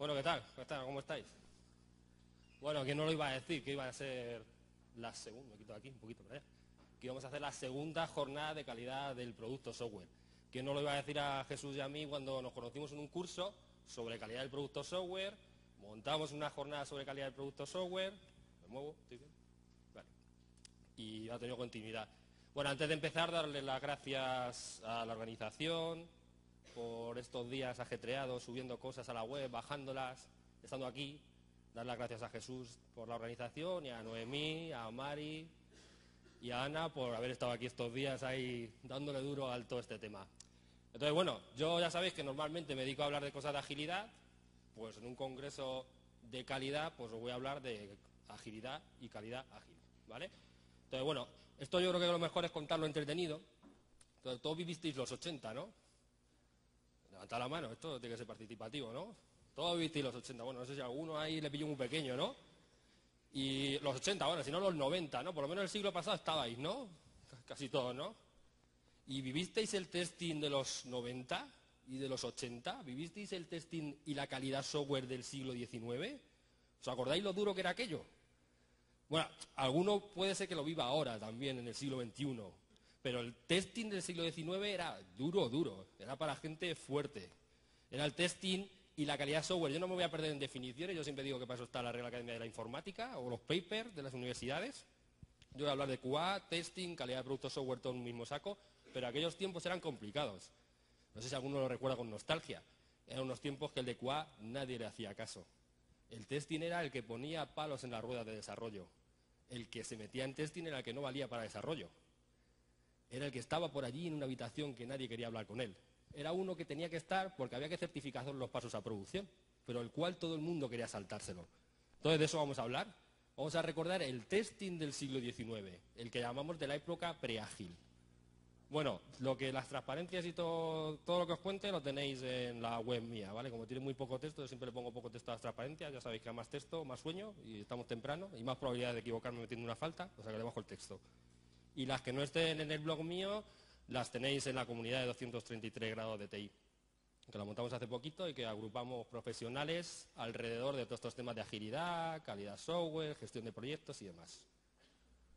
Bueno, ¿qué tal? ¿Cómo estáis? Bueno, ¿quién no lo iba a decir? Que iba a ser la segunda, me quito aquí un poquito para allá, que íbamos a hacer la segunda jornada de calidad del producto software. ¿Quién no lo iba a decir a Jesús y a mí cuando nos conocimos en un curso sobre calidad del producto software? Montamos una jornada sobre calidad del producto software. ¿Me muevo? ¿Estoy bien? Vale. Y ha tenido continuidad. Bueno, antes de empezar, darle las gracias a la organización por estos días ajetreados, subiendo cosas a la web, bajándolas, estando aquí. Dar las gracias a Jesús por la organización y a Noemí, a Mari y a Ana por haber estado aquí estos días ahí dándole duro al todo este tema. Entonces, bueno, yo ya sabéis que normalmente me dedico a hablar de cosas de agilidad, pues en un congreso de calidad, pues os voy a hablar de agilidad y calidad ágil, ¿vale? Entonces, bueno, esto yo creo que lo mejor es contarlo entretenido. Todos vivisteis los 80, ¿no? Levantad la mano, esto tiene que ser participativo, ¿no? Todos vivisteis los 80, bueno, no sé si alguno ahí le pilló muy pequeño, ¿no? Y los 80, bueno, si no los 90, ¿no? Por lo menos el siglo pasado estabais, ¿no? Casi todos, ¿no? ¿Y vivisteis el testing de los 90 y de los 80? ¿Vivisteis el testing y la calidad software del siglo XIX? ¿Os acordáis lo duro que era aquello? Bueno, alguno puede ser que lo viva ahora también, en el siglo XXI, pero el testing del siglo XIX era duro, duro, era para gente fuerte. Era el testing y la calidad software. Yo no me voy a perder en definiciones, yo siempre digo que para eso está la Real Academia de la Informática o los papers de las universidades. Yo voy a hablar de QA, testing, calidad de producto software, todo en un mismo saco, pero aquellos tiempos eran complicados. No sé si alguno lo recuerda con nostalgia. Eran unos tiempos que el de QA nadie le hacía caso. El testing era el que ponía palos en las ruedas de desarrollo. El que se metía en testing era el que no valía para desarrollo. Era el que estaba por allí en una habitación que nadie quería hablar con él. Era uno que tenía que estar porque había que certificar los pasos a producción, pero el cual todo el mundo quería saltárselo. Entonces de eso vamos a hablar. Vamos a recordar el testing del siglo XIX, el que llamamos de la época preágil. Bueno, lo que las transparencias y todo, todo, lo que os cuente lo tenéis en la web mía, ¿vale? Como tiene muy poco texto, yo siempre le pongo poco texto a las transparencias, ya sabéis que hay más texto, más sueño, y estamos temprano, y más probabilidad de equivocarme metiendo una falta, o sea que le bajo el texto. Y las que no estén en el blog mío, las tenéis en la comunidad de 233 grados de TI, que la montamos hace poquito y que agrupamos profesionales alrededor de todos estos temas de agilidad, calidad software, gestión de proyectos y demás.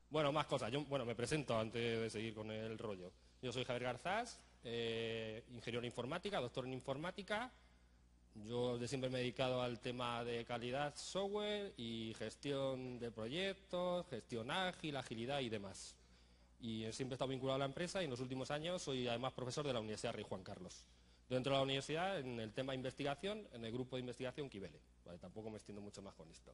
Bueno, más cosas. Bueno, me presento antes de seguir con el rollo. Yo soy Javier Garzás, eh, ingeniero en informática, doctor en informática. Yo de siempre me he dedicado al tema de calidad software y gestión de proyectos, gestión ágil, agilidad y demás y siempre he estado vinculado a la empresa y en los últimos años soy además profesor de la Universidad Rey Juan Carlos. Dentro de la universidad, en el tema de investigación, en el grupo de investigación Kibele. tampoco me extiendo mucho más con esto.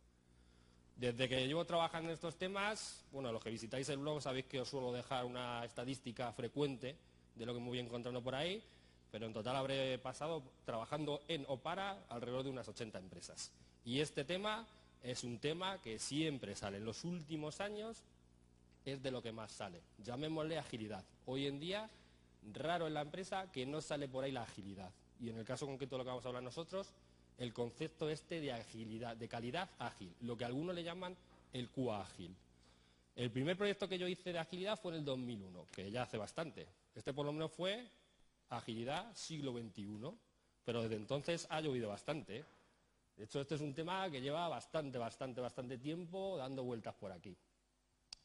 Desde que llevo trabajando en estos temas, bueno, los que visitáis el blog sabéis que os suelo dejar una estadística frecuente de lo que me voy encontrando por ahí, pero en total habré pasado trabajando en o para alrededor de unas 80 empresas. Y este tema es un tema que siempre sale en los últimos años es de lo que más sale. Llamémosle agilidad. Hoy en día, raro en la empresa que no sale por ahí la agilidad. Y en el caso concreto de lo que vamos a hablar nosotros, el concepto este de agilidad, de calidad ágil, lo que algunos le llaman el QA ágil. El primer proyecto que yo hice de agilidad fue en el 2001, que ya hace bastante. Este por lo menos fue agilidad siglo XXI, pero desde entonces ha llovido bastante. De hecho, este es un tema que lleva bastante, bastante, bastante tiempo dando vueltas por aquí.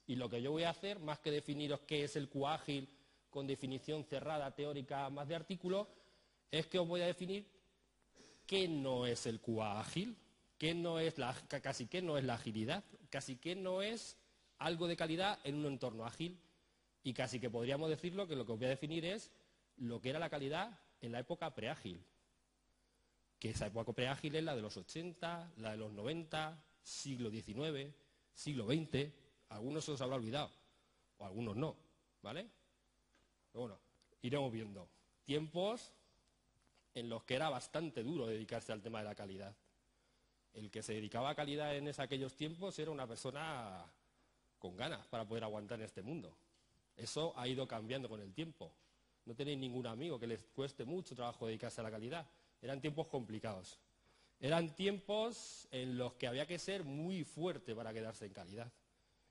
Y lo que yo voy a hacer, más que definiros qué es el QA ágil con definición cerrada, teórica, más de artículo, es que os voy a definir qué no es el QA ágil, qué no es casi qué no es la agilidad, casi qué no es algo de calidad en un entorno ágil. Y casi que podríamos decirlo que lo que os voy a definir es lo que era la calidad en la época preágil. Que esa época preágil es la de los 80, la de los 90, siglo XIX, siglo XX, algunos se os habrá olvidado, o algunos no, ¿vale? Pero bueno, iremos viendo. Tiempos en los que era bastante duro dedicarse al tema de la calidad. El que se dedicaba a calidad en aquellos tiempos era una persona con ganas para poder aguantar en este mundo. Eso ha ido cambiando con el tiempo. No tenéis ningún amigo que les cueste mucho trabajo dedicarse a la calidad. Eran tiempos complicados. Eran tiempos en los que había que ser muy fuerte para quedarse en calidad.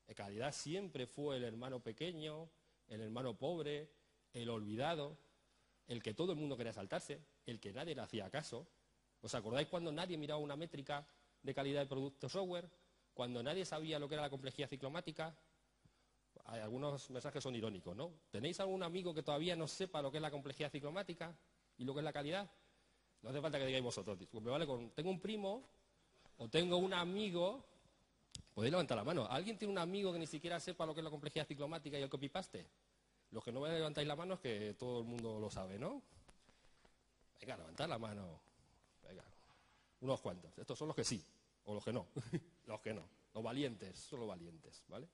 La calidad siempre fue el hermano pequeño, el hermano pobre, el olvidado, el que todo el mundo quería saltarse, el que nadie le hacía caso. ¿Os acordáis cuando nadie miraba una métrica de calidad de producto software? Cuando nadie sabía lo que era la complejidad ciclomática. Algunos mensajes son irónicos, ¿no? ¿Tenéis algún amigo que todavía no sepa lo que es la complejidad ciclomática y lo que es la calidad? No hace falta que digáis vosotros. Me vale con, tengo un primo o tengo un amigo. Podéis levantar la mano. ¿Alguien tiene un amigo que ni siquiera sepa lo que es la complejidad ciclomática y el copy-paste? Los que no levantáis la mano es que todo el mundo lo sabe, ¿no? Venga, levantad la mano. Venga, unos cuantos. Estos son los que sí, o los que no. los que no. Los valientes, son los valientes, ¿vale?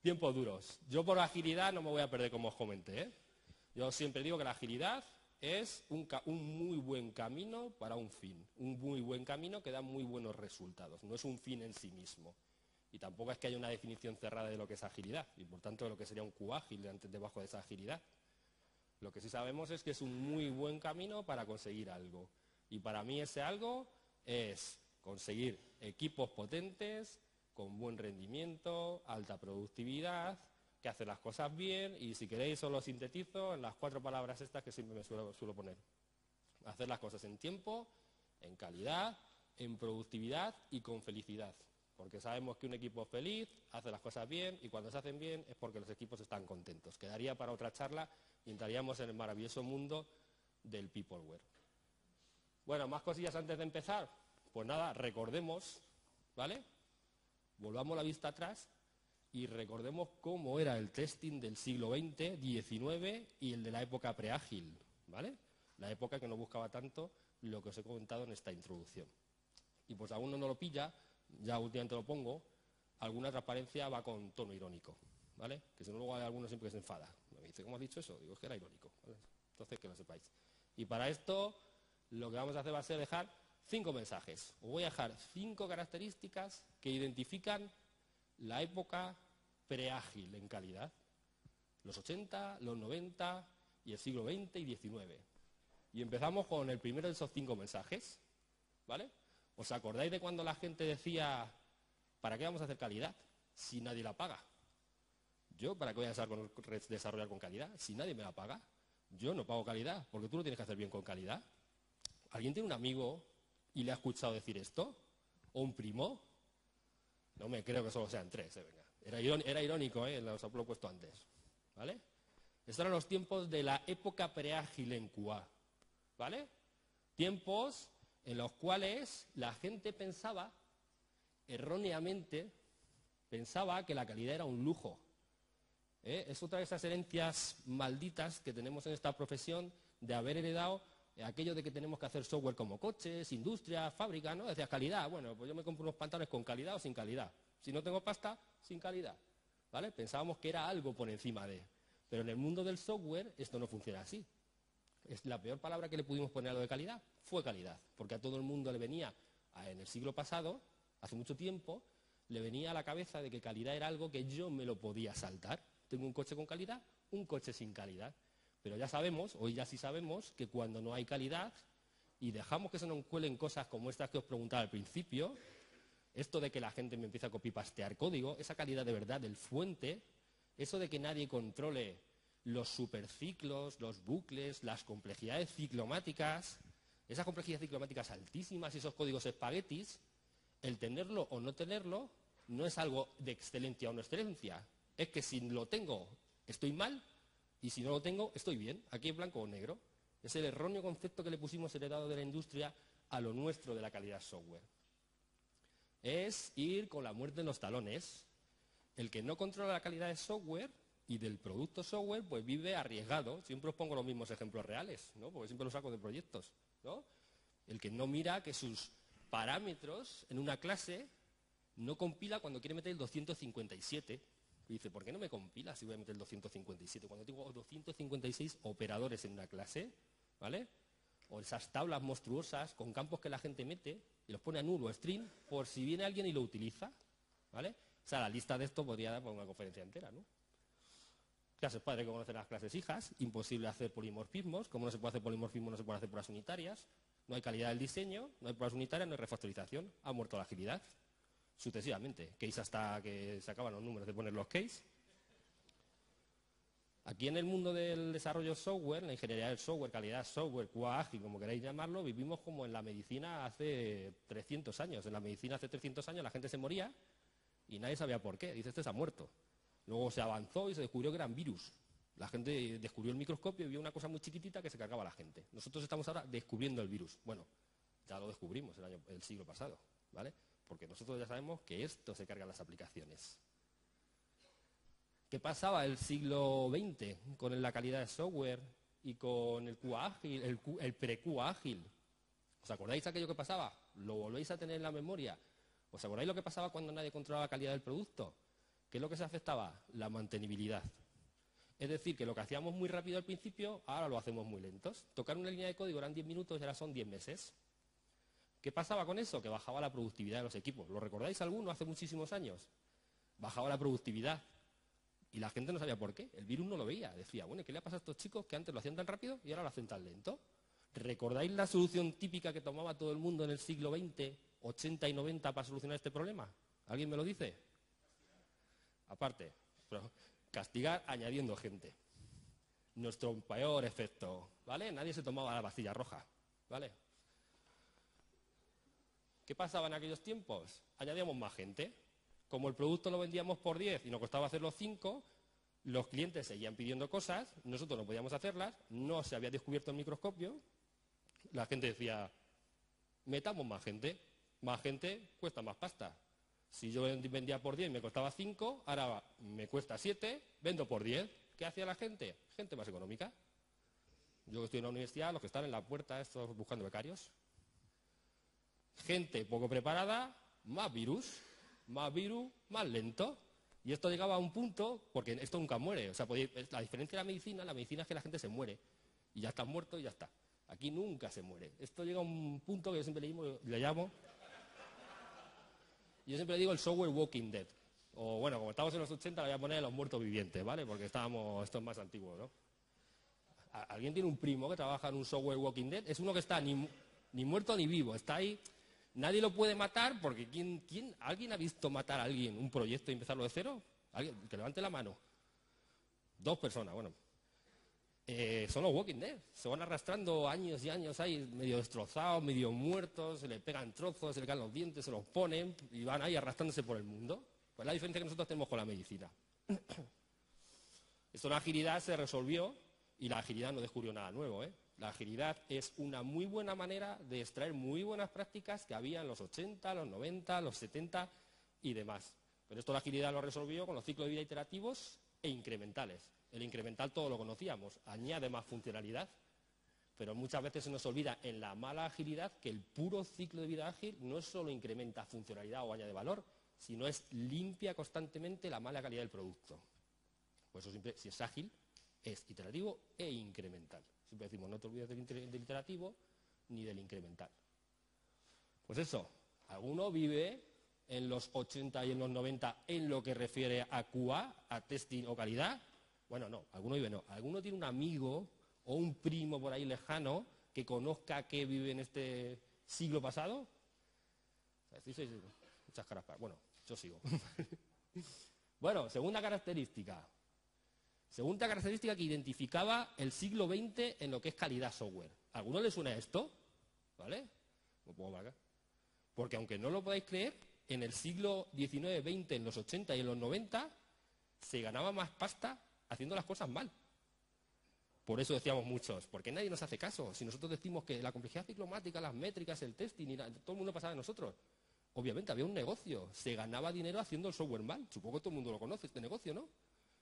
Tiempos duros. Yo por agilidad no me voy a perder como os comenté. ¿eh? Yo siempre digo que la agilidad es un, muy buen camino para un fin. Un muy buen camino que da muy buenos resultados. No es un fin en sí mismo. Y tampoco es que haya una definición cerrada de lo que es agilidad. Y por tanto de lo que sería un Q ágil debajo de esa agilidad. Lo que sí sabemos es que es un muy buen camino para conseguir algo. Y para mí ese algo es conseguir equipos potentes, con buen rendimiento, alta productividad, que hacen las cosas bien y si queréis os lo sintetizo en las cuatro palabras estas que siempre me suelo, suelo poner. Hacer las cosas en tiempo, en calidad, en productividad y con felicidad. Porque sabemos que un equipo feliz hace las cosas bien y cuando se hacen bien es porque los equipos están contentos. Quedaría para otra charla y entraríamos en el maravilloso mundo del peopleware. Bueno, más cosillas antes de empezar. Pues nada, recordemos, ¿vale? Volvamos la vista atrás y recordemos cómo era el testing del siglo XX, XIX y el de la época preágil, ¿vale? La época que no buscaba tanto lo que os he comentado en esta introducción. Y pues aún no lo pilla, ya últimamente lo pongo, alguna transparencia va con tono irónico, ¿vale? Que si no luego hay alguno siempre que se enfada. Me dice, ¿cómo has dicho eso? Digo, es que era irónico. Entonces, que lo sepáis. Y para esto, lo que vamos a hacer va a ser dejar cinco mensajes. Os voy a dejar cinco características que identifican la época preágil en calidad. Los 80, los 90 y el siglo XX y XIX. Y empezamos con el primero de esos cinco mensajes. ¿Vale? ¿Os acordáis de cuando la gente decía, ¿para qué vamos a hacer calidad si nadie la paga? Yo, ¿para qué voy a desarrollar con calidad si nadie me la paga? Yo no pago calidad, porque tú lo tienes que hacer bien con calidad. ¿Alguien tiene un amigo y le ha escuchado decir esto? ¿O un primo? No me creo que solo sean tres, eh, venga. Era, irónico, ¿eh? Los lo puesto antes. ¿Vale? Estos eran los tiempos de la época preágil en QA. ¿Vale? Tiempos en los cuales la gente pensaba, erróneamente, pensaba que la calidad era un lujo. ¿Eh? Es otra de esas herencias malditas que tenemos en esta profesión de haber heredado aquello de que tenemos que hacer software como coches, industria, fábrica, ¿no? Decía calidad, bueno, pues yo me compro unos pantalones con calidad o sin calidad. Si no tengo pasta, sin calidad. ¿Vale? Pensábamos que era algo por encima de. Pero en el mundo del software esto no funciona así es la peor palabra que le pudimos poner a lo de calidad fue calidad, porque a todo el mundo le venía, en el siglo pasado, hace mucho tiempo, le venía a la cabeza de que calidad era algo que yo me lo podía saltar. Tengo un coche con calidad, un coche sin calidad. Pero ya sabemos, hoy ya sí sabemos, que cuando no hay calidad y dejamos que se nos cuelen cosas como estas que os preguntaba al principio, esto de que la gente me empieza a copipastear código, esa calidad de verdad del fuente, eso de que nadie controle los superciclos, los bucles, las complejidades ciclomáticas, esas complejidades ciclomáticas altísimas y esos códigos espaguetis, el tenerlo o no tenerlo no es algo de excelencia o no excelencia. Es que si lo tengo, estoy mal, y si no lo tengo, estoy bien. Aquí en blanco o negro. Es el erróneo concepto que le pusimos heredado de la industria a lo nuestro de la calidad software. Es ir con la muerte en los talones. El que no controla la calidad de software y del producto software pues vive arriesgado. Siempre os pongo los mismos ejemplos reales, ¿no? porque siempre los saco de proyectos. ¿no? El que no mira que sus parámetros en una clase no compila cuando quiere meter el 257. Y dice, ¿por qué no me compila si voy a meter el 257? Cuando tengo 256 operadores en una clase, ¿vale? O esas tablas monstruosas con campos que la gente mete y los pone a nulo string por si viene alguien y lo utiliza, ¿vale? O sea, la lista de esto podría dar por una conferencia entera, ¿no? Clases padres que conocen las clases hijas, imposible hacer polimorfismos, como no se puede hacer polimorfismo no se puede hacer pruebas unitarias, no hay calidad del diseño, no hay pruebas unitarias, no hay refactorización, ha muerto la agilidad, sucesivamente, case hasta que se acaban los números de poner los case. Aquí en el mundo del desarrollo software, la ingeniería del software, calidad software, QA como queráis llamarlo, vivimos como en la medicina hace 300 años. En la medicina hace 300 años la gente se moría y nadie sabía por qué. Dice, este se ha muerto. Luego se avanzó y se descubrió que eran virus. La gente descubrió el microscopio y vio una cosa muy chiquitita que se cargaba a la gente. Nosotros estamos ahora descubriendo el virus. Bueno, ya lo descubrimos el, año, el siglo pasado, ¿vale? Porque nosotros ya sabemos que esto se carga en las aplicaciones. ¿Qué pasaba el siglo XX con la calidad de software y con el QA ágil, el, pre-QA ágil? ¿Os acordáis aquello que pasaba? ¿Lo volvéis a tener en la memoria? ¿Os acordáis lo que pasaba cuando nadie controlaba la calidad del producto? ¿Qué es lo que se afectaba? La mantenibilidad. Es decir, que lo que hacíamos muy rápido al principio, ahora lo hacemos muy lentos. Tocar una línea de código eran 10 minutos y ahora son 10 meses. ¿Qué pasaba con eso? Que bajaba la productividad de los equipos. ¿Lo recordáis alguno hace muchísimos años? Bajaba la productividad. Y la gente no sabía por qué. El virus no lo veía. Decía, bueno, ¿qué le ha pasado a estos chicos que antes lo hacían tan rápido y ahora lo hacen tan lento? ¿Recordáis la solución típica que tomaba todo el mundo en el siglo XX, 80 y 90 para solucionar este problema? ¿Alguien me lo dice? Aparte, castigar añadiendo gente. Nuestro peor efecto, ¿vale? Nadie se tomaba la pastilla roja, ¿vale? ¿Qué pasaba en aquellos tiempos? Añadíamos más gente. Como el producto lo vendíamos por 10 y nos costaba hacerlo 5, los clientes seguían pidiendo cosas, nosotros no podíamos hacerlas, no se había descubierto el microscopio, la gente decía, metamos más gente, más gente cuesta más pasta. Si yo vendía por 10 me costaba 5, ahora me cuesta 7, vendo por 10. ¿Qué hacía la gente? Gente más económica. Yo estoy en la universidad, los que están en la puerta, estos buscando becarios. Gente poco preparada, más virus, más virus, más lento. Y esto llegaba a un punto, porque esto nunca muere. O sea, la diferencia de la medicina, la medicina es que la gente se muere. Y ya está muerto y ya está. Aquí nunca se muere. Esto llega a un punto que yo siempre le llamo yo siempre digo el software Walking Dead. O bueno, como estamos en los 80, le voy a poner los muertos vivientes, ¿vale? Porque estábamos, esto es más antiguo, ¿no? ¿Alguien tiene un primo que trabaja en un software Walking Dead? Es uno que está ni, ni muerto ni vivo, está ahí. Nadie lo puede matar porque ¿quién, quién, ¿alguien ha visto matar a alguien un proyecto y empezarlo de cero? ¿Alguien? Que levante la mano. Dos personas, bueno, eh, son los Walking Dead. Se van arrastrando años y años ahí, medio destrozados, medio muertos, se le pegan trozos, se le caen los dientes, se los ponen y van ahí arrastrándose por el mundo. Pues la diferencia que nosotros tenemos con la medicina. Esto la agilidad se resolvió y la agilidad no descubrió nada nuevo. ¿eh? La agilidad es una muy buena manera de extraer muy buenas prácticas que había en los 80, los 90, los 70 y demás. Pero esto la agilidad lo resolvió con los ciclos de vida iterativos e incrementales. El incremental todo lo conocíamos, añade más funcionalidad, pero muchas veces se nos olvida en la mala agilidad que el puro ciclo de vida ágil no solo incrementa funcionalidad o añade valor, sino es limpia constantemente la mala calidad del producto. Por eso siempre, si es ágil, es iterativo e incremental. Siempre decimos, no te olvides del, iterativo ni del incremental. Pues eso, alguno vive en los 80 y en los 90 en lo que refiere a QA, a testing o calidad, bueno, no, alguno vive no. Alguno tiene un amigo o un primo por ahí lejano que conozca que vive en este siglo pasado. Muchas caras. Bueno, yo sigo. bueno, segunda característica. Segunda característica que identificaba el siglo XX en lo que es calidad software. ¿A alguno le suena esto? ¿Vale? Lo pongo para acá. Porque aunque no lo podáis creer, en el siglo XIX, XX, en los 80 y en los 90, se ganaba más pasta haciendo las cosas mal. Por eso decíamos muchos, porque nadie nos hace caso. Si nosotros decimos que la complejidad ciclomática, las métricas, el testing, todo el mundo pasaba de nosotros. Obviamente había un negocio, se ganaba dinero haciendo el software mal. Supongo que todo el mundo lo conoce, este negocio, ¿no?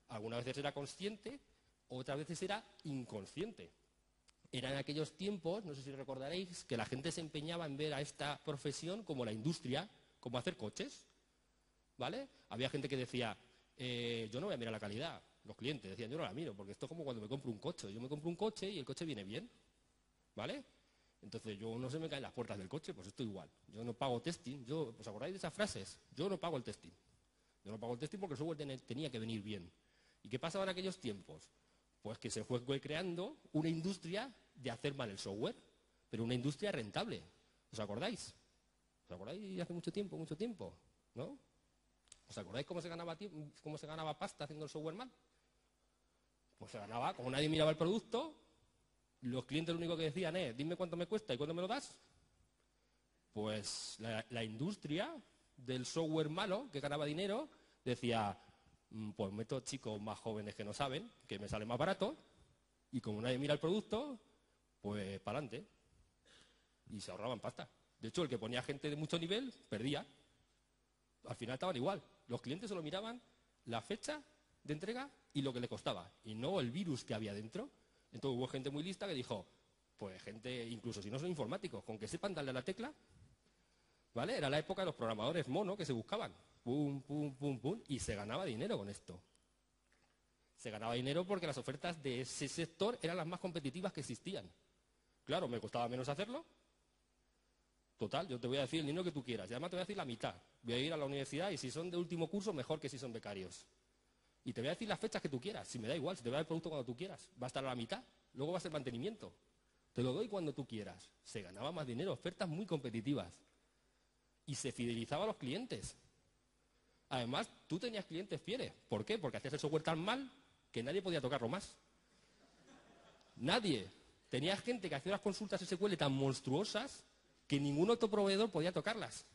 Algunas veces era consciente, otras veces era inconsciente. Era en aquellos tiempos, no sé si recordaréis, que la gente se empeñaba en ver a esta profesión como la industria, como hacer coches. ¿Vale? Había gente que decía, eh, yo no voy a mirar la calidad, los clientes decían, yo no la miro, porque esto es como cuando me compro un coche. Yo me compro un coche y el coche viene bien, ¿vale? Entonces yo no se me caen las puertas del coche, pues esto igual. Yo no pago testing, ¿os acordáis de esas frases? Yo no pago el testing. Yo no pago el testing porque el software tenía que venir bien. ¿Y qué pasaba en aquellos tiempos? Pues que se fue creando una industria de hacer mal el software, pero una industria rentable. ¿Os acordáis? ¿Os acordáis hace mucho tiempo, mucho tiempo? ¿No? ¿Os acordáis cómo se ganaba, cómo se ganaba pasta haciendo el software mal? Pues se ganaba, como nadie miraba el producto, los clientes lo único que decían es, dime cuánto me cuesta y cuándo me lo das. Pues la, industria del software malo que ganaba dinero decía, "Mm, pues meto chicos más jóvenes que no saben, que me sale más barato, y como nadie mira el producto, pues para adelante. Y se ahorraban pasta. De hecho, el que ponía gente de mucho nivel perdía. Al final estaban igual. Los clientes solo miraban la fecha de entrega y lo que le costaba, y no el virus que había dentro. Entonces hubo gente muy lista que dijo, pues gente, incluso si no son informáticos, con que sepan darle a la tecla, Era la época de los programadores mono que se buscaban. Pum, pum, pum, pum, y se ganaba dinero con esto. Se ganaba dinero porque las ofertas de ese sector eran las más competitivas que existían. Claro, me costaba menos hacerlo. Total, yo te voy a decir el dinero que tú quieras. Y además te voy a decir la mitad. Voy a ir a la universidad y si son de último curso, mejor que si son becarios. Y te voy a decir las fechas que tú quieras. Si me da igual, si te voy a dar el producto cuando tú quieras. Va a estar a la mitad. Luego va a ser mantenimiento. Te lo doy cuando tú quieras. Se ganaba más dinero, ofertas muy competitivas. Y se fidelizaba a los clientes. Además, tú tenías clientes fieles. ¿Por qué? Porque hacías el software tan mal que nadie podía tocarlo más. Nadie. Tenías gente que hacía unas consultas SQL tan monstruosas que ningún otro proveedor podía tocarlas.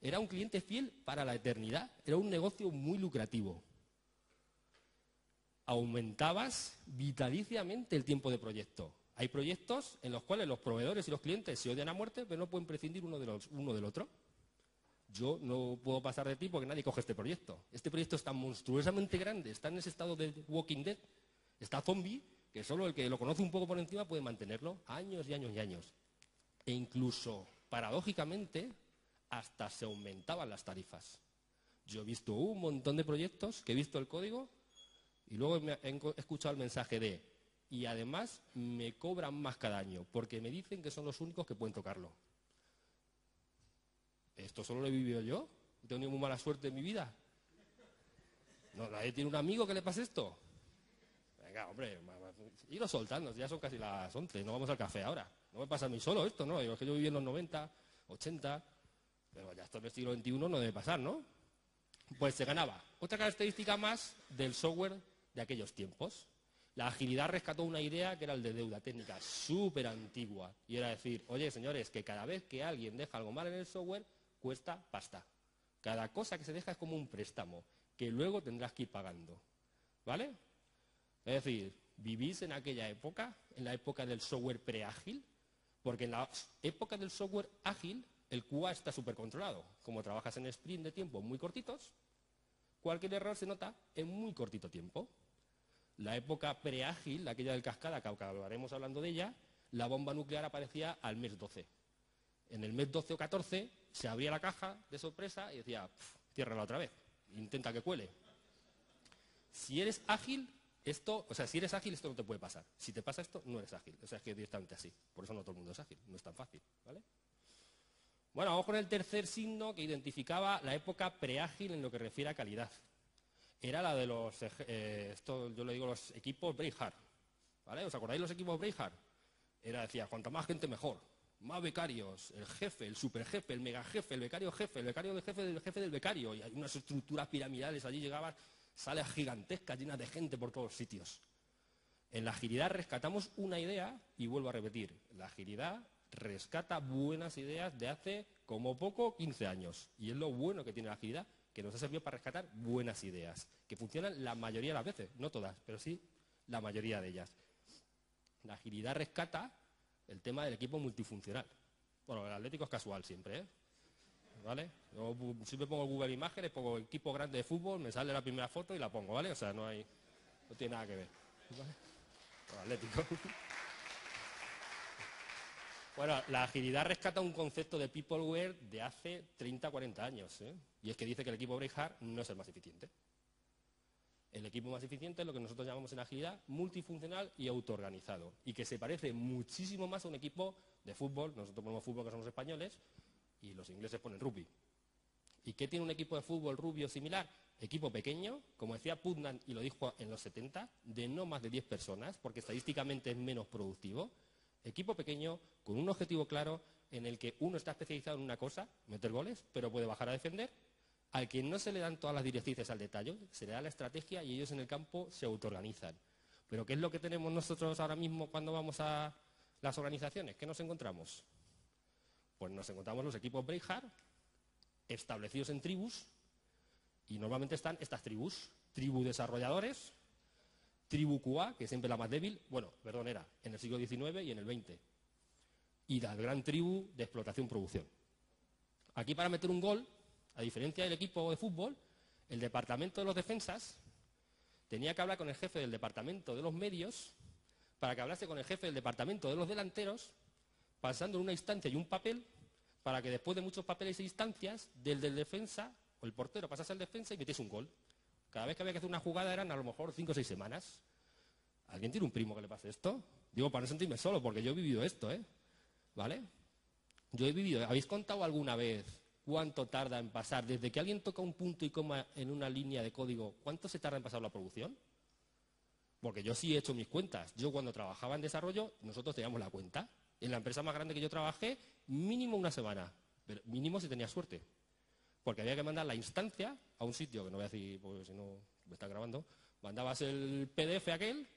Era un cliente fiel para la eternidad. Era un negocio muy lucrativo. Aumentabas vitaliciamente el tiempo de proyecto. Hay proyectos en los cuales los proveedores y los clientes se odian a muerte, pero no pueden prescindir uno, del otro. Yo no puedo pasar de ti porque nadie coge este proyecto. Este proyecto es tan monstruosamente grande, está en ese estado de Walking Dead, está zombie, que solo el que lo conoce un poco por encima puede mantenerlo años y años y años. E incluso, paradójicamente, hasta se aumentaban las tarifas. Yo he visto un montón de proyectos que he visto el código y luego he escuchado el mensaje de y además me cobran más cada año porque me dicen que son los únicos que pueden tocarlo. ¿Esto solo lo he vivido yo? ¿He tenido muy mala suerte en mi vida? ¿No, ¿Nadie tiene un amigo que le pase esto? Venga, hombre, iros soltando, ya son casi las 11, no vamos al café ahora. No me pasa a mí solo esto, ¿no? Yo, es que yo viví en los 90, 80, pero ya esto en el siglo XXI no debe pasar, ¿no? Pues se ganaba. Otra característica más del software de aquellos tiempos. La agilidad rescató una idea que era el de deuda técnica, súper antigua. Y era decir, oye, señores, que cada vez que alguien deja algo mal en el software, cuesta pasta. Cada cosa que se deja es como un préstamo, que luego tendrás que ir pagando. ¿Vale? Es decir, vivís en aquella época, en la época del software preágil, porque en la época del software ágil, el QA está súper controlado. Como trabajas en sprint de tiempo muy cortitos, cualquier error se nota en muy cortito tiempo. La época preágil, aquella del cascada, que acabaremos hablando de ella, la bomba nuclear aparecía al mes 12. En el mes 12 o 14 se abría la caja de sorpresa y decía, "Pf, ciérrala otra vez, intenta que cuele. Si eres ágil, esto, o sea, si eres ágil, esto no te puede pasar. Si te pasa esto, no eres ágil. O sea, es que directamente así. Por eso no todo el mundo es ágil, no es tan fácil, ¿vale? Bueno, vamos con el tercer signo que identificaba la época preágil en lo que refiere a calidad. Era la de los, eh, esto yo le digo los equipos Braveheart. ¿Vale? ¿Os acordáis los equipos Braveheart? Era, decía, cuanta más gente mejor. Más becarios, el jefe, el superjefe, el megajefe, el becario jefe, el becario del jefe del jefe del becario. Y unas estructuras piramidales, allí llegaban salas gigantescas llenas de gente por todos sitios. En la agilidad rescatamos una idea, y vuelvo a repetir, la agilidad rescata buenas ideas de hace como poco 15 años. Y es lo bueno que tiene la agilidad, que nos ha servido para rescatar buenas ideas, que funcionan la mayoría de las veces, no todas, pero sí la mayoría de ellas. La agilidad rescata el tema del equipo multifuncional. Bueno, el Atlético es casual siempre, ¿eh? ¿Vale? Yo siempre pongo Google Imágenes, pongo equipo grande de fútbol, me sale la primera foto y la pongo, ¿vale? O sea, no hay, no tiene nada que ver. ¿vale? Bueno, Atlético. Bueno, la agilidad rescata un concepto de peopleware de hace 30, 40 años, ¿eh? Y es que dice que el equipo Braveheart no es el más eficiente. El equipo más eficiente es lo que nosotros llamamos en agilidad multifuncional y autoorganizado. Y que se parece muchísimo más a un equipo de fútbol. Nosotros ponemos fútbol que somos españoles y los ingleses ponen rugby. ¿Y qué tiene un equipo de fútbol rubio similar? Equipo pequeño, como decía Putnam y lo dijo en los 70, de no más de 10 personas, porque estadísticamente es menos productivo. Equipo pequeño, con un objetivo claro, en el que uno está especializado en una cosa, meter goles, pero puede bajar a defender, Al que no se le dan todas las directrices al detalle, se le da la estrategia y ellos en el campo se autoorganizan. Pero ¿qué es lo que tenemos nosotros ahora mismo cuando vamos a las organizaciones? ¿Qué nos encontramos? Pues nos encontramos los equipos Breakheart establecidos en tribus y normalmente están estas tribus, tribu desarrolladores, tribu QA, que es siempre la más débil, bueno, perdón, era en el siglo XIX y en el XX, y la gran tribu de explotación-producción. Aquí para meter un gol, a diferencia del equipo de fútbol, el departamento de los defensas tenía que hablar con el jefe del departamento de los medios para que hablase con el jefe del departamento de los delanteros, pasando en una instancia y un papel, para que después de muchos papeles e instancias, del del defensa o el portero pasase al defensa y metiese un gol. Cada vez que había que hacer una jugada eran a lo mejor cinco o seis semanas. ¿Alguien tiene un primo que le pase esto? Digo, para no sentirme solo, porque yo he vivido esto, ¿eh? ¿Vale? Yo he vivido. ¿Habéis contado alguna vez cuánto tarda en pasar? Desde que alguien toca un punto y coma en una línea de código, ¿cuánto se tarda en pasar la producción? Porque yo sí he hecho mis cuentas. Yo cuando trabajaba en desarrollo, nosotros teníamos la cuenta. En la empresa más grande que yo trabajé, mínimo una semana. Pero mínimo si tenía suerte. Porque había que mandar la instancia a un sitio, que no voy a decir, porque si no me está grabando, mandabas el PDF aquel,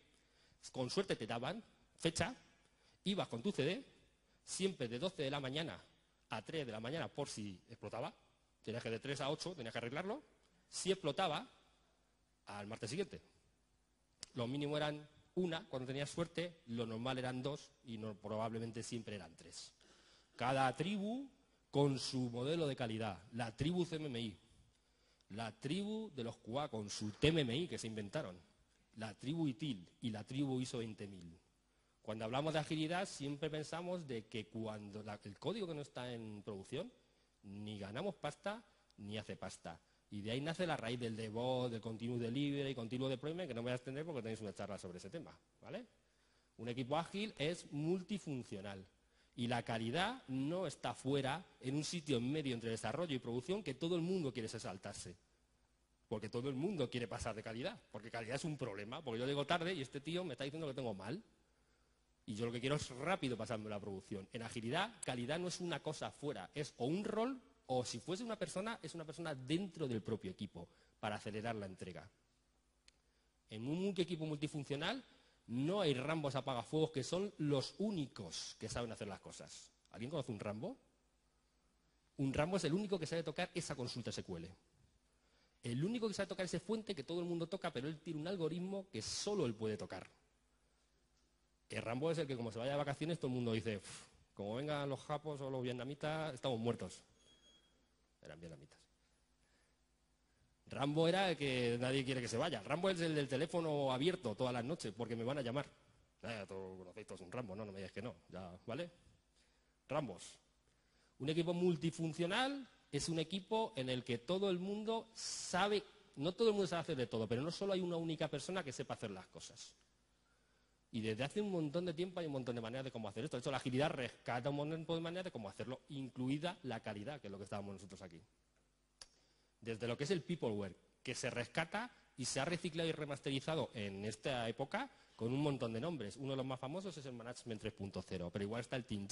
con suerte te daban fecha, ibas con tu CD, siempre de 12 de la mañana a 3 de la mañana por si explotaba, tenías que de 3 a 8, tenías que arreglarlo, si explotaba, al martes siguiente. Lo mínimo eran una, cuando tenías suerte, lo normal eran dos y probablemente siempre eran tres. Cada tribu con su modelo de calidad, la tribu CMMI, la tribu de los QA con su TMMI que se inventaron, la tribu ITIL y la tribu ISO 20000. Cuando hablamos de agilidad siempre pensamos de que cuando el código que no está en producción, ni ganamos pasta ni hace pasta. Y de ahí nace la raíz del DevOps, del Continuous Delivery, Continuous Deployment, que no voy a extender porque tenéis una charla sobre ese tema. ¿vale? Un equipo ágil es multifuncional. Y la calidad no está fuera en un sitio en medio entre desarrollo y producción que todo el mundo quiere saltarse. Porque todo el mundo quiere pasar de calidad. Porque calidad es un problema. Porque yo llego tarde y este tío me está diciendo que tengo mal. Y yo lo que quiero es rápido pasarme la producción. En agilidad, calidad no es una cosa fuera, es o un rol o si fuese una persona, es una persona dentro del propio equipo para acelerar la entrega. En un equipo multifuncional no hay rambos apagafuegos que son los únicos que saben hacer las cosas. ¿Alguien conoce un rambo? Un rambo es el único que sabe tocar esa consulta SQL. El único que sabe tocar ese fuente que todo el mundo toca, pero él tiene un algoritmo que solo él puede tocar. El rambo es el que como se vaya de vacaciones todo el mundo dice, como vengan los japos o los vietnamitas, estamos muertos eran vietnamitas. Rambo era que nadie quiere que se vaya. Rambo es el del teléfono abierto todas las noches porque me van a llamar. Eh, todos conocéis un Rambo, no, no me digas que no, ya, ¿vale? Rambos. Un equipo multifuncional es un equipo en el que todo el mundo sabe, no todo el mundo sabe hacer de todo, pero no solo hay una única persona que sepa hacer las cosas. Y desde hace un montón de tiempo hay un montón de maneras de cómo hacer esto. De hecho, la agilidad rescata un montón de maneras de cómo hacerlo, incluida la calidad, que es lo que estábamos nosotros aquí. Desde lo que es el peopleware, que se rescata y se ha reciclado y remasterizado en esta época con un montón de nombres. Uno de los más famosos es el Management 3.0, pero igual está el Team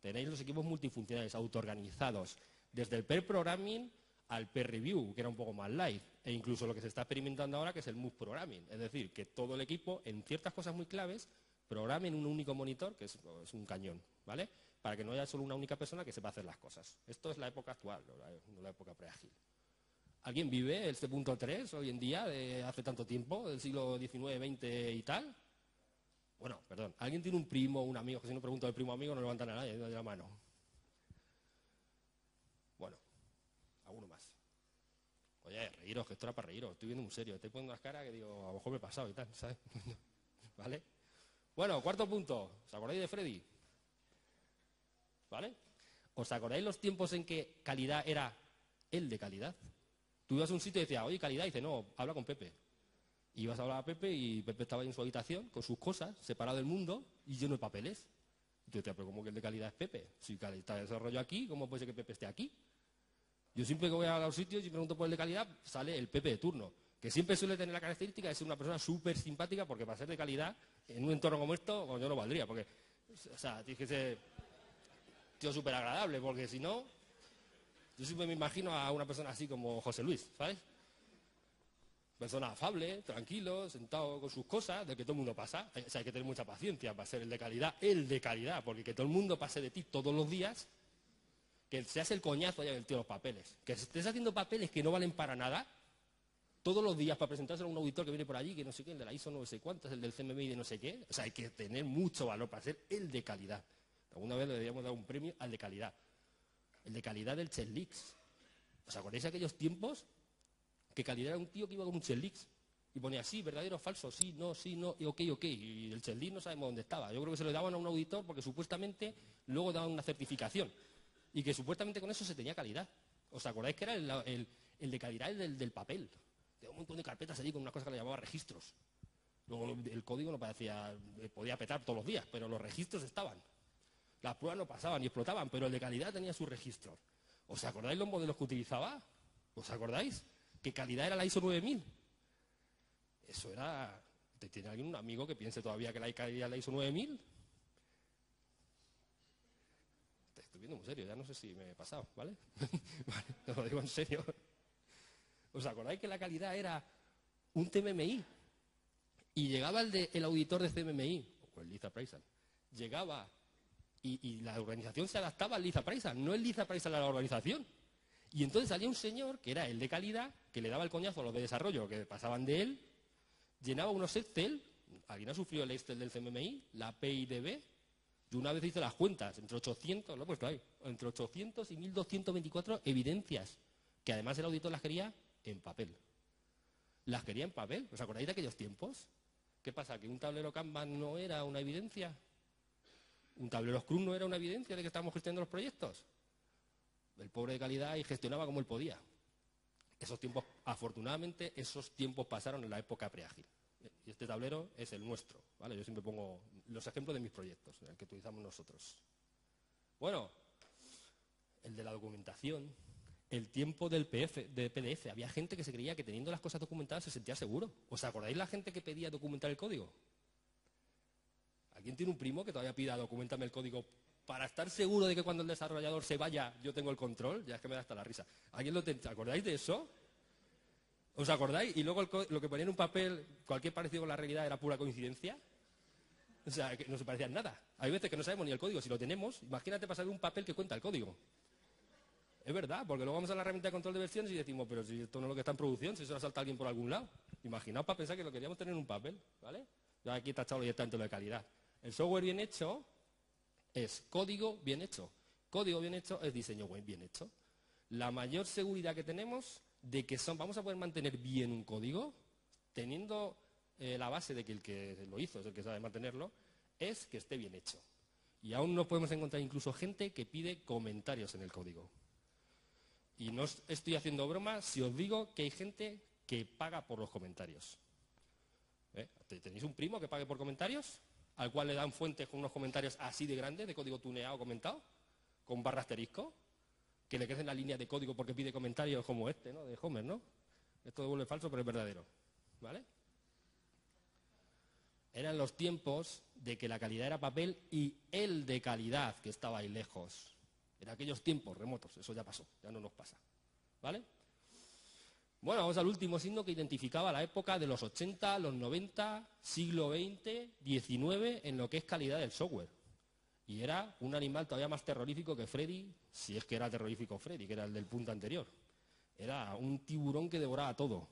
Tenéis los equipos multifuncionales, autoorganizados, desde el pair programming al peer review, que era un poco más light, e incluso lo que se está experimentando ahora, que es el move programming, es decir, que todo el equipo, en ciertas cosas muy claves, programe en un único monitor, que es, un cañón, ¿vale? Para que no haya solo una única persona que sepa hacer las cosas. Esto es la época actual, no la, época preágil. ¿Alguien vive este punto 3 hoy en día, de hace tanto tiempo, del siglo XIX, XX y tal? Bueno, perdón, ¿alguien tiene un primo, un amigo? Que si no pregunto del primo amigo no levantan a nadie de la mano. alguno más. Oye, reíros, que esto era para reíros, estoy viendo muy serio, estoy poniendo las caras que digo, a lo mejor me he pasado y tal, ¿sabes? ¿Vale? Bueno, cuarto punto, ¿os acordáis de Freddy? ¿Vale? ¿Os acordáis los tiempos en que calidad era el de calidad? Tú ibas a un sitio y decías, oye, calidad, y dice, no, habla con Pepe. Y ibas a hablar a Pepe y Pepe estaba en su habitación con sus cosas, separado del mundo y lleno de papeles. Y tú decías, pero ¿cómo que el de calidad es Pepe? Si está de desarrollo aquí, ¿cómo puede ser que Pepe esté aquí? Yo siempre que voy a los sitios y pregunto por el de calidad, sale el Pepe de turno, que siempre suele tener la característica de ser una persona súper simpática, porque para ser de calidad, en un entorno como esto, yo no valdría, porque, o sea, tienes que ser tío súper agradable, porque si no, Yo siempre me imagino a una persona así como José Luis, ¿sabes? Persona afable, tranquilo, sentado con sus cosas, de que todo el mundo pasa. O sea, hay que tener mucha paciencia para ser el de calidad, el de calidad, porque que todo el mundo pase de ti todos los días, que seas el coñazo ya del tío de los papeles, que estés haciendo papeles que no valen para nada, todos los días para presentarse a un auditor que viene por allí, que no sé qué, el de la ISO no sé cuántas, el del CMMI de no sé qué. O sea, hay que tener mucho valor para ser el de calidad. Alguna vez le deberíamos dar un premio al de calidad. El de calidad del Chelix. ¿Os acordáis de aquellos tiempos? Que calidad era un tío que iba con un Chelix. Y ponía sí, verdadero o falso, sí, no, sí, no, y ok, ok. Y el Chelix no sabemos dónde estaba. Yo creo que se lo daban a un auditor porque supuestamente luego daban una certificación. Y que supuestamente con eso se tenía calidad. ¿Os acordáis que era el, de calidad el del, papel? Tenía un montón de carpetas allí con una cosa que le llamaba registros. Luego el código no parecía, eh, podía petar todos los días, pero los registros estaban. Las pruebas no pasaban y explotaban, pero el de calidad tenía sus registros. ¿Os acordáis los modelos que utilizaba? ¿Os acordáis? ¿Qué calidad era la ISO 9000? Eso era... ¿Tiene alguien un amigo que piense todavía que la calidad era la ISO 9000? Te estoy viendo muy serio, ya no sé si me he pasado, ¿vale? vale, lo digo en serio. ¿Os acordáis que la calidad era un TMMI? Y llegaba el, auditor de CMMI, o el Lisa Appraisal, llegaba y, la organización se adaptaba al Liza Price, no el Liza Price a la organización. Y entonces salía un señor, que era el de calidad, que le daba el coñazo a los de desarrollo que pasaban de él, llenaba unos Excel, alguien ha sufrido el Excel del CMMI, la PIDB, y una vez hice las cuentas, entre 800, lo he puesto ahí, entre 800 y 1224 evidencias, que además el auditor las quería en papel. Las quería en papel, ¿os acordáis de aquellos tiempos? ¿Qué pasa? ¿Que un tablero Kanban no era una evidencia? Un tablero Scrum no era una evidencia de que estábamos gestionando los proyectos. El pobre de calidad y gestionaba como él podía. Esos tiempos, afortunadamente, esos tiempos pasaron en la época preágil. Y este tablero es el nuestro, ¿vale? Yo siempre pongo los ejemplos de mis proyectos, el que utilizamos nosotros. Bueno, el de la documentación, el tiempo del de PDF. Había gente que se creía que teniendo las cosas documentadas se sentía seguro. ¿Os acordáis la gente que pedía documentar el código? ¿Alguien tiene un primo que todavía pida documentame el código para estar seguro de que cuando el desarrollador se vaya yo tengo el control? Ya es que me da hasta la risa. ¿Alguien lo acordáis de eso? ¿Os acordáis? Y luego lo que ponía en un papel, cualquier parecido con la realidad era pura coincidencia. O sea, que no se parecía en nada. Hay veces que no sabemos ni el código. Si lo tenemos, imagínate pasar un papel que cuenta el código. Es verdad, porque luego vamos a la herramienta de control de versiones y decimos, pero si esto no es lo que está en producción, si se lo salta alguien por algún lado. Imaginaos para pensar que lo queríamos tener en un papel, ¿vale? Ya aquí está echado directamente lo de calidad. El software bien hecho es código bien hecho. Código bien hecho es diseño bien hecho. La mayor seguridad que tenemos de que vamos a poder mantener bien un código, teniendo eh, la base de que el que lo hizo es el que sabe mantenerlo, es que esté bien hecho. Y aún no podemos encontrar incluso gente que pide comentarios en el código. Y no estoy haciendo broma si os digo que hay gente que paga por los comentarios. ¿Eh? ¿Tenéis un primo que pague por comentarios? Al cual le dan fuentes con unos comentarios así de grandes, de código tuneado comentado, con barra asterisco, que le crecen la línea de código porque pide comentarios como este, ¿no? De Homer, ¿no? Esto devuelve falso, pero es verdadero. ¿Vale? Eran los tiempos de que la calidad era papel y el de calidad que estaba ahí lejos. En aquellos tiempos remotos, eso ya pasó, ya no nos pasa. ¿Vale? Bueno, vamos al último signo que identificaba la época de los 80, los 90, siglo XX, XIX, en lo que es calidad del software. Y era un animal todavía más terrorífico que Freddy, si es que era terrorífico Freddy, que era el del punto anterior. Era un tiburón que devoraba todo.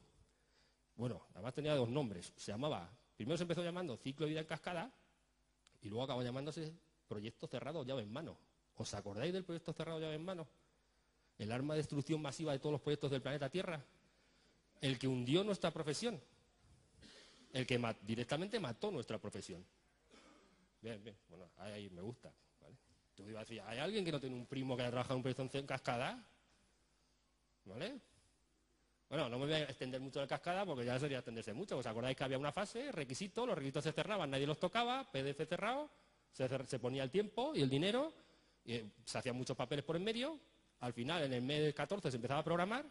Bueno, además tenía dos nombres. Se llamaba, primero se empezó llamando ciclo de vida en cascada y luego acabó llamándose proyecto cerrado llave en mano. ¿Os acordáis del proyecto cerrado llave en mano? El arma de destrucción masiva de todos los proyectos del planeta Tierra el que hundió nuestra profesión, el que directamente mató nuestra profesión. Bien, bien, bueno, ahí me gusta. ¿vale? iba a decir, ¿hay alguien que no tiene un primo que haya trabajado en un proyecto en cascada? ¿Vale? Bueno, no me voy a extender mucho de cascada porque ya sería extenderse mucho. ¿Os acordáis que había una fase, requisitos, los requisitos se cerraban, nadie los tocaba, PDF cerrado, se, ponía el tiempo y el dinero, y eh, se hacían muchos papeles por en medio, al final en el mes 14 se empezaba a programar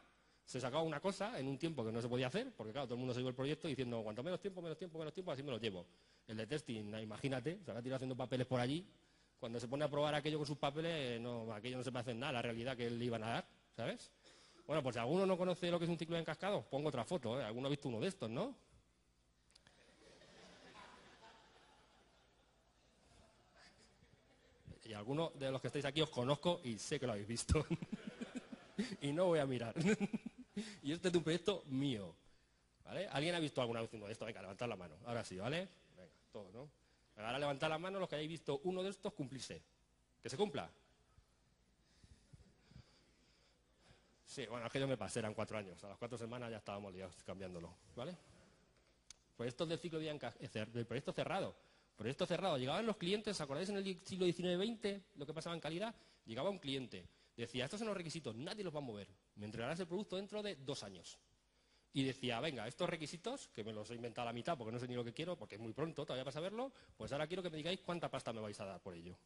se sacaba una cosa en un tiempo que no se podía hacer, porque claro, todo el mundo se llevó el proyecto diciendo cuanto menos tiempo, menos tiempo, menos tiempo, así me lo llevo. El de testing, imagínate, se a tirar haciendo papeles por allí. Cuando se pone a probar aquello con sus papeles, no, aquello no se puede hacer nada, la realidad que le iban a dar. ¿sabes? Bueno, pues si alguno no conoce lo que es un ciclo encascado, pongo otra foto, ¿eh? ¿Alguno ha visto uno de estos, no? Y algunos de los que estáis aquí os conozco y sé que lo habéis visto. y no voy a mirar. y este es un proyecto mío. ¿Vale? ¿Alguien ha visto alguna vez uno de estos? Venga, levantad la mano. Ahora sí, ¿vale? Venga, todo, ¿no? Ahora levantad la mano los que hayáis visto uno de estos cumplirse. Que se cumpla. Sí, bueno, es que yo me pasé, eran cuatro años. A las cuatro semanas ya estábamos liados cambiándolo, ¿vale? Proyectos del ciclo de eh, del proyecto cerrado. Proyecto cerrado. Llegaban los clientes, ¿acordáis en el siglo XIX-XX lo que pasaba en calidad? Llegaba un cliente, decía, estos son los requisitos, nadie los va a mover. Me entregarás el producto dentro de dos años. Y decía, venga, estos requisitos, que me los he inventado a la mitad porque no sé ni lo que quiero, porque es muy pronto todavía para saberlo, pues ahora quiero que me digáis cuánta pasta me vais a dar por ello.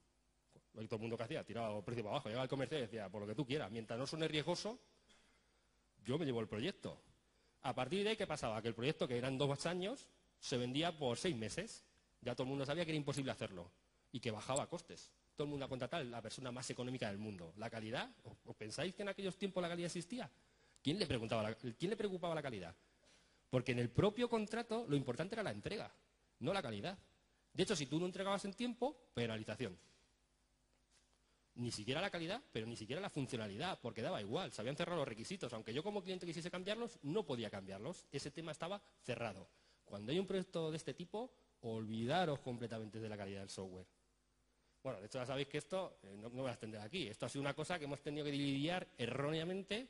Lo todo el mundo que hacía, tiraba el precio para abajo, llegaba al comercio y decía, por lo que tú quieras, mientras no suene riesgoso, yo me llevo el proyecto. A partir de ahí, ¿qué pasaba? Que el proyecto, que eran dos años, se vendía por seis meses. Ya todo el mundo sabía que era imposible hacerlo y que bajaba costes. Todo el mundo a contratar la persona más económica del mundo. ¿La calidad? ¿Os pensáis que en aquellos tiempos la calidad existía? ¿Quién le, preguntaba ¿Quién le preocupaba la calidad? Porque en el propio contrato lo importante era la entrega, no la calidad. De hecho, si tú no entregabas en tiempo, penalización ni siquiera la calidad, pero ni siquiera la funcionalidad, porque daba igual, se habían cerrado los requisitos. Aunque yo como cliente quisiese cambiarlos, no podía cambiarlos. Ese tema estaba cerrado. Cuando hay un proyecto de este tipo, olvidaros completamente de la calidad del software. Bueno, de hecho ya sabéis que esto, eh, no, voy a extender aquí, esto ha sido una cosa que hemos tenido que dividir erróneamente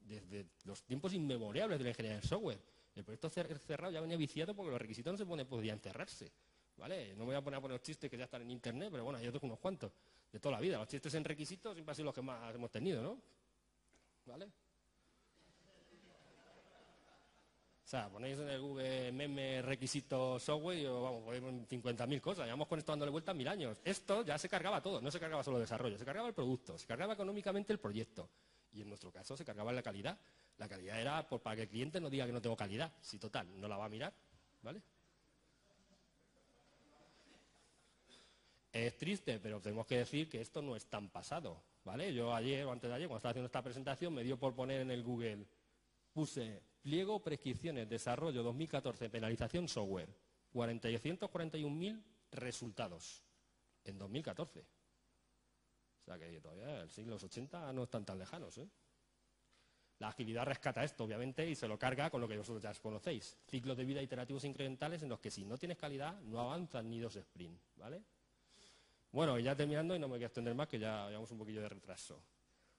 desde los tiempos inmemorables de la ingeniería del software. El proyecto cerrado ya venía viciado porque los requisitos no se podían cerrarse. ¿Vale? No me voy a poner a poner chistes que ya están en internet, pero bueno, yo tengo unos cuantos de toda la vida. Los chistes en requisitos siempre han sido los que más hemos tenido, ¿no? ¿Vale? O sea, ponéis en el Google meme requisito software y vamos, podemos 50.000 cosas. Llevamos con esto dándole vuelta mil años. Esto ya se cargaba todo, no se cargaba solo el desarrollo, se cargaba el producto, se cargaba económicamente el proyecto. Y en nuestro caso se cargaba la calidad. La calidad era para que el cliente no diga que no tengo calidad. Si total, no la va a mirar, ¿vale? Es triste, pero tenemos que decir que esto no es tan pasado, ¿vale? Yo ayer o antes de ayer, cuando estaba haciendo esta presentación, me dio por poner en el Google, puse pliego, prescripciones, desarrollo 2014, penalización software, 441.000 resultados en 2014. O sea que todavía el siglo 80 no están tan lejanos, ¿eh? La agilidad rescata esto, obviamente, y se lo carga con lo que vosotros ya conocéis. Ciclos de vida iterativos incrementales en los que si no tienes calidad no avanzan ni dos sprints, ¿vale? Bueno, y ya terminando, y no me voy a extender más, que ya llevamos un poquillo de retraso.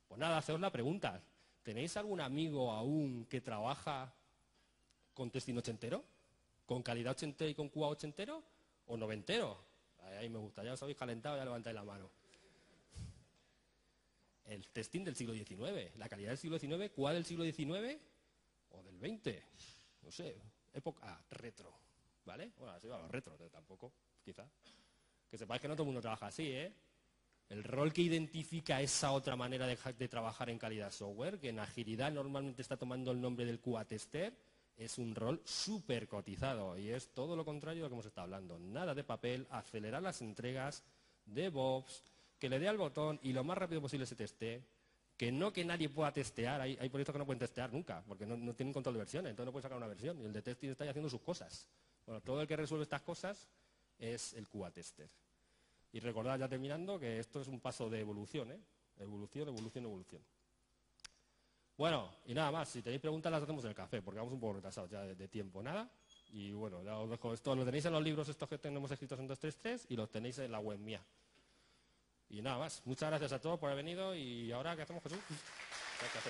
Pues nada, haceos la pregunta. ¿Tenéis algún amigo aún que trabaja con testing ochentero? ¿Con calidad ochentero y con QA ochentero? ¿O noventero? Ahí me gusta, ya os habéis calentado, ya levantáis la mano. El testing del siglo XIX, la calidad del siglo XIX, ¿QA del siglo XIX o del XX? No sé, época retro, ¿vale? Bueno, así va retro, tampoco, quizá. Que sepáis que no todo el mundo trabaja así, ¿eh? El rol que identifica esa otra manera de, trabajar en calidad software, que en agilidad normalmente está tomando el nombre del QA tester, es un rol súper cotizado y es todo lo contrario de lo que hemos estado hablando. Nada de papel, acelerar las entregas, DevOps, que le dé al botón y lo más rápido posible se teste, que no que nadie pueda testear, hay, proyectos que no pueden testear nunca, porque no, no, tienen control de versiones, entonces no pueden sacar una versión, y el de testing está haciendo sus cosas. Bueno, todo el que resuelve estas cosas es el QA tester. Y recordad ya terminando que esto es un paso de evolución, ¿eh? Evolución, evolución, evolución. Bueno, y nada más, si tenéis preguntas las hacemos en el café, porque vamos un poco retrasados ya de, tiempo, nada. Y bueno, ya os dejo esto, lo tenéis en los libros estos que tenemos escritos en 233 y los tenéis en la web mía. Y nada más, muchas gracias a todos por haber venido y ahora, ¿qué hacemos, Jesús? El café.